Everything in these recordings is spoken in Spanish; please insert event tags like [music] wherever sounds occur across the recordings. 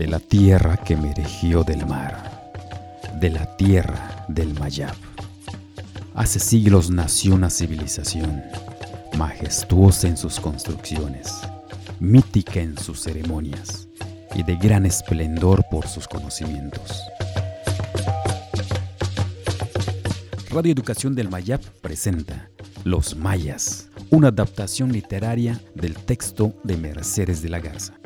de la tierra que emergió del mar, de la tierra del Mayab. Hace siglos nació una civilización, majestuosa en sus construcciones, mítica en sus ceremonias y de gran esplendor por sus conocimientos. Radio Educación del Mayab presenta Los Mayas, una adaptación literaria del texto de Mercedes de la Garza.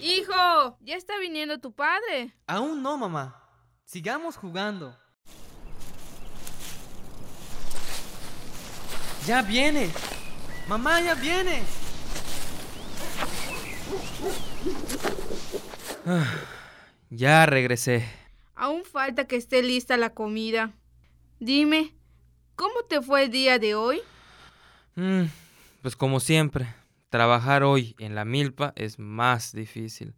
Hijo, ya está viniendo tu padre. Aún no, mamá. Sigamos jugando. Ya viene. Mamá, ya viene. Ah, ya regresé. Aún falta que esté lista la comida. Dime, ¿cómo te fue el día de hoy? Mm, pues como siempre, trabajar hoy en la milpa es más difícil.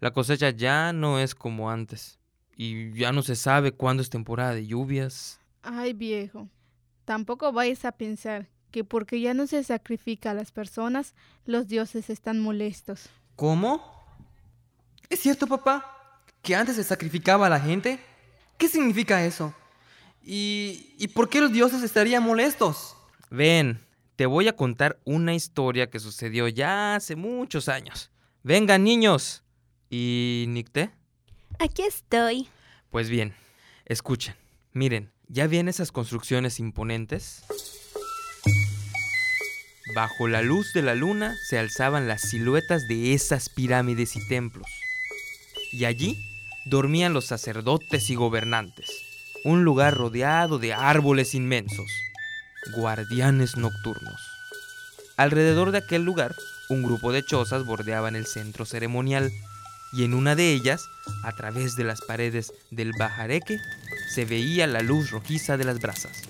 La cosecha ya no es como antes y ya no se sabe cuándo es temporada de lluvias. Ay, viejo, tampoco vayas a pensar que porque ya no se sacrifica a las personas, los dioses están molestos. ¿Cómo? ¿Es cierto, papá? ¿Que antes se sacrificaba a la gente? ¿Qué significa eso? ¿Y, ¿Y por qué los dioses estarían molestos? Ven, te voy a contar una historia que sucedió ya hace muchos años. Vengan, niños. ¿Y Nicté? Aquí estoy. Pues bien, escuchen. Miren, ¿ya ven esas construcciones imponentes? Bajo la luz de la luna se alzaban las siluetas de esas pirámides y templos. Y allí dormían los sacerdotes y gobernantes. Un lugar rodeado de árboles inmensos, guardianes nocturnos. Alrededor de aquel lugar, un grupo de chozas bordeaban el centro ceremonial y en una de ellas, a través de las paredes del bajareque, se veía la luz rojiza de las brasas.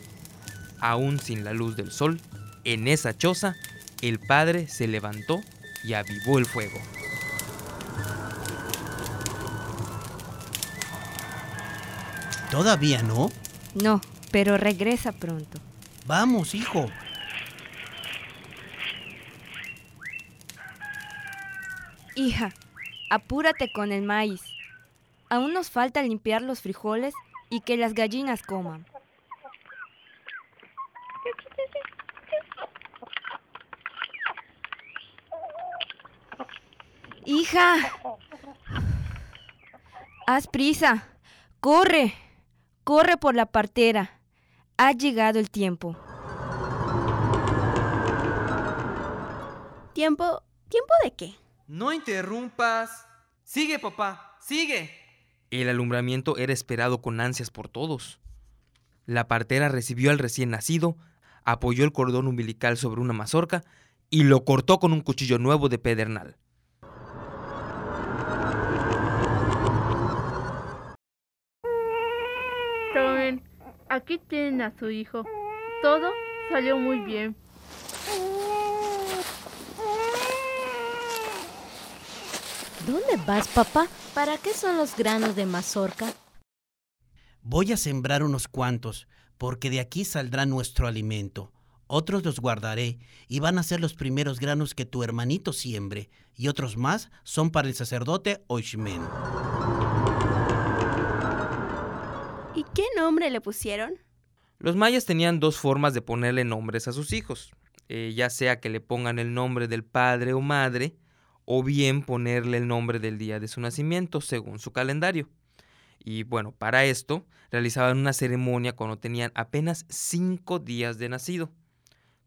Aún sin la luz del sol, en esa choza, el padre se levantó y avivó el fuego. ¿Todavía no? No, pero regresa pronto. Vamos, hijo. Hija, apúrate con el maíz. Aún nos falta limpiar los frijoles y que las gallinas coman. Hija, haz prisa, corre, corre por la partera. Ha llegado el tiempo. ¿Tiempo? ¿Tiempo de qué? No interrumpas. Sigue, papá, sigue. El alumbramiento era esperado con ansias por todos. La partera recibió al recién nacido, apoyó el cordón umbilical sobre una mazorca y lo cortó con un cuchillo nuevo de pedernal. Aquí tienen a su hijo. Todo salió muy bien. ¿Dónde vas, papá? ¿Para qué son los granos de mazorca? Voy a sembrar unos cuantos, porque de aquí saldrá nuestro alimento. Otros los guardaré y van a ser los primeros granos que tu hermanito siembre, y otros más son para el sacerdote Oishmen. ¿Y qué nombre le pusieron? Los mayas tenían dos formas de ponerle nombres a sus hijos, eh, ya sea que le pongan el nombre del padre o madre, o bien ponerle el nombre del día de su nacimiento según su calendario. Y bueno, para esto realizaban una ceremonia cuando tenían apenas cinco días de nacido.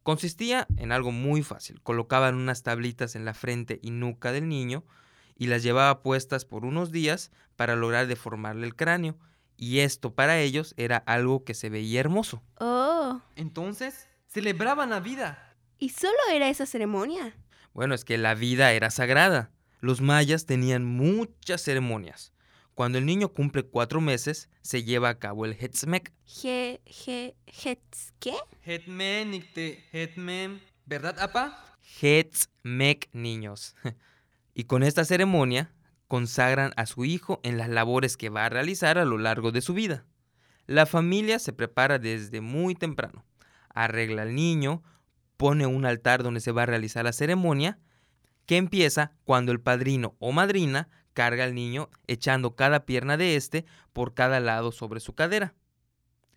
Consistía en algo muy fácil. Colocaban unas tablitas en la frente y nuca del niño y las llevaba puestas por unos días para lograr deformarle el cráneo. Y esto para ellos era algo que se veía hermoso. Oh, Entonces, celebraban la vida. ¿y solo era esa ceremonia? Bueno, es que la vida era sagrada. Los mayas tenían muchas ceremonias. Cuando el niño cumple cuatro meses, se lleva a cabo el Hetzmek. Je, je, hetz, ¿qué? Hetmen, nicte, hetmen. ¿Verdad, apa? Hetzmek, niños. [laughs] y con esta ceremonia consagran a su hijo en las labores que va a realizar a lo largo de su vida. La familia se prepara desde muy temprano. Arregla al niño, pone un altar donde se va a realizar la ceremonia, que empieza cuando el padrino o madrina carga al niño echando cada pierna de éste por cada lado sobre su cadera.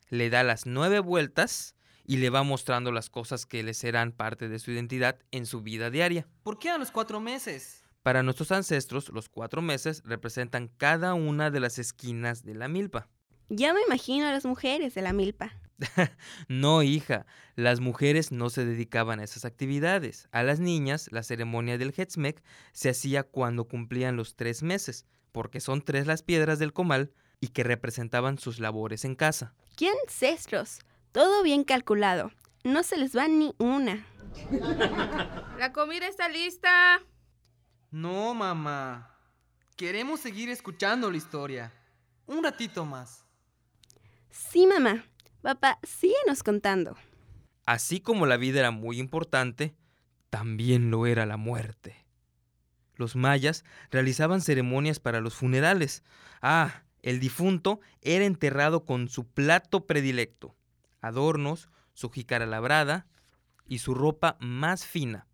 Le da las nueve vueltas y le va mostrando las cosas que le serán parte de su identidad en su vida diaria. ¿Por qué a los cuatro meses? Para nuestros ancestros, los cuatro meses representan cada una de las esquinas de la milpa. Ya me imagino a las mujeres de la milpa. [laughs] no, hija, las mujeres no se dedicaban a esas actividades. A las niñas, la ceremonia del Hetzmek se hacía cuando cumplían los tres meses, porque son tres las piedras del comal y que representaban sus labores en casa. ¡Qué ancestros! Todo bien calculado. No se les va ni una. [laughs] La comida está lista. No, mamá. Queremos seguir escuchando la historia. Un ratito más. Sí, mamá. Papá, síguenos contando. Así como la vida era muy importante, también lo era la muerte. Los mayas realizaban ceremonias para los funerales. Ah, el difunto era enterrado con su plato predilecto, adornos, su jícara labrada y su ropa más fina.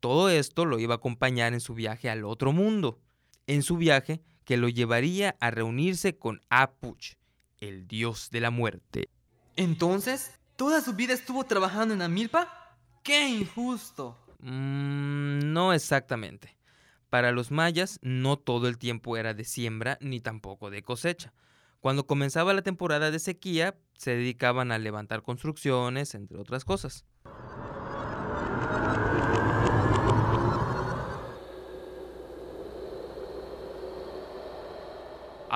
Todo esto lo iba a acompañar en su viaje al otro mundo, en su viaje que lo llevaría a reunirse con Apuch, el dios de la muerte. Entonces, ¿toda su vida estuvo trabajando en la milpa? ¡Qué injusto! Mm, no exactamente. Para los mayas no todo el tiempo era de siembra ni tampoco de cosecha. Cuando comenzaba la temporada de sequía, se dedicaban a levantar construcciones, entre otras cosas.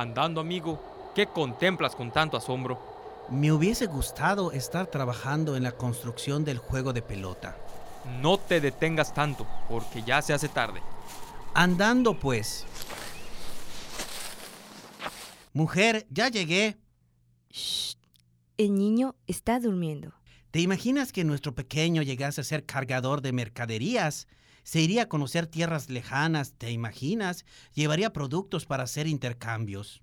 Andando, amigo, ¿qué contemplas con tanto asombro? Me hubiese gustado estar trabajando en la construcción del juego de pelota. No te detengas tanto, porque ya se hace tarde. Andando pues. Mujer, ya llegué. Shh. El niño está durmiendo. ¿Te imaginas que nuestro pequeño llegase a ser cargador de mercaderías? Se iría a conocer tierras lejanas, ¿te imaginas? Llevaría productos para hacer intercambios.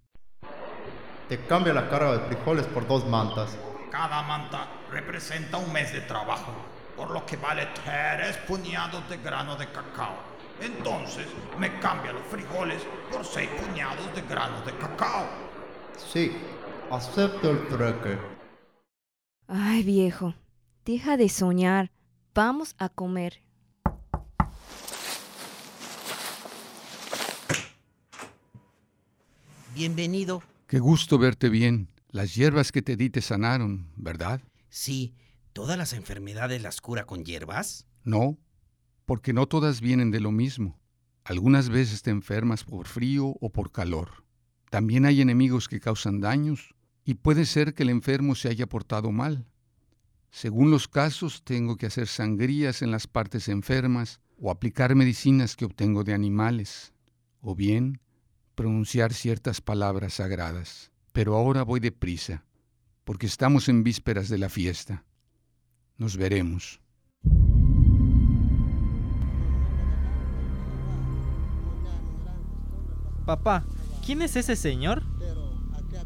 Te cambia la carga de frijoles por dos mantas. Cada manta representa un mes de trabajo, por lo que vale tres puñados de grano de cacao. Entonces me cambia los frijoles por seis puñados de grano de cacao. Sí, acepto el trueque. Ay, viejo, deja de soñar. Vamos a comer. Bienvenido. Qué gusto verte bien. Las hierbas que te di te sanaron, ¿verdad? Sí. ¿Todas las enfermedades las cura con hierbas? No, porque no todas vienen de lo mismo. Algunas veces te enfermas por frío o por calor. También hay enemigos que causan daños y puede ser que el enfermo se haya portado mal. Según los casos, tengo que hacer sangrías en las partes enfermas o aplicar medicinas que obtengo de animales, o bien pronunciar ciertas palabras sagradas. Pero ahora voy deprisa, porque estamos en vísperas de la fiesta. Nos veremos. Papá, ¿quién es ese señor?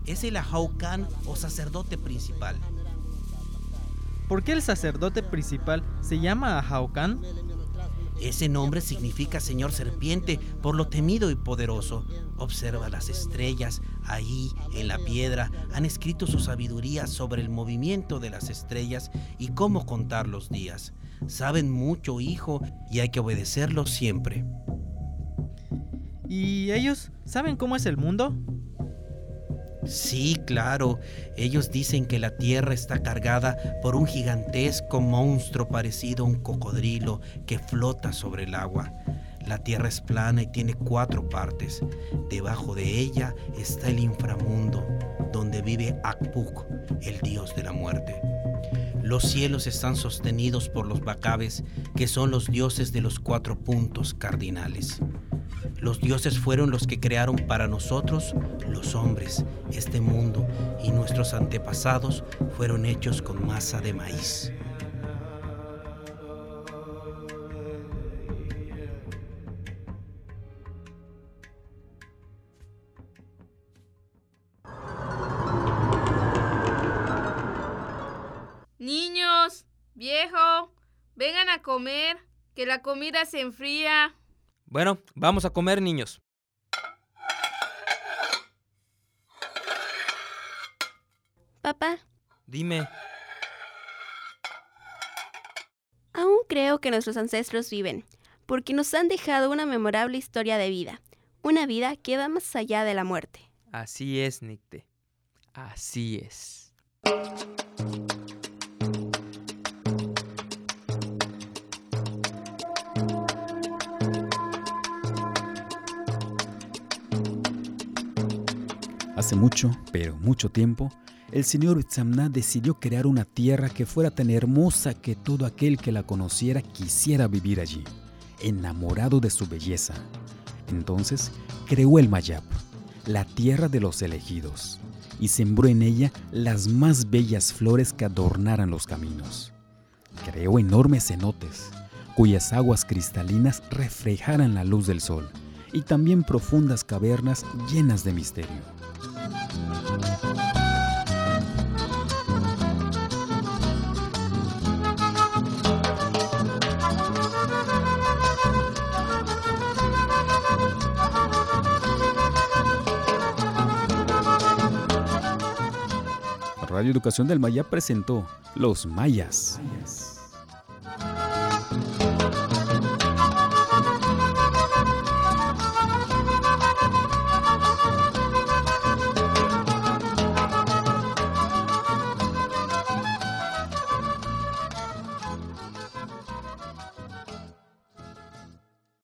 Es el Ahaucan o sacerdote principal. ¿Por qué el sacerdote principal se llama Ahaucan? Ese nombre significa Señor Serpiente por lo temido y poderoso. Observa las estrellas, ahí en la piedra han escrito su sabiduría sobre el movimiento de las estrellas y cómo contar los días. Saben mucho, hijo, y hay que obedecerlos siempre. ¿Y ellos saben cómo es el mundo? Sí, claro. Ellos dicen que la Tierra está cargada por un gigantesco monstruo parecido a un cocodrilo que flota sobre el agua. La Tierra es plana y tiene cuatro partes. Debajo de ella está el inframundo, donde vive Akpuk, el dios de la muerte. Los cielos están sostenidos por los Bacabes, que son los dioses de los cuatro puntos cardinales. Los dioses fueron los que crearon para nosotros, los hombres, este mundo, y nuestros antepasados fueron hechos con masa de maíz. Niños, viejo, vengan a comer, que la comida se enfría. Bueno, vamos a comer, niños. Papá, Dime, aún creo que nuestros ancestros viven, porque nos han dejado una memorable historia de vida, una vida que va más allá de la muerte. así es, Nicte. Así es. Hace mucho, pero mucho tiempo, el señor Itzamna decidió crear una tierra que fuera tan hermosa que todo aquel que la conociera quisiera vivir allí, enamorado de su belleza. Entonces creó el Mayab, la tierra de los elegidos, y sembró en ella las más bellas flores que adornaran los caminos. Creó enormes cenotes, cuyas aguas cristalinas reflejaran la luz del sol, y también profundas cavernas llenas de misterio. Radio Educación del Maya presentó Los Mayas.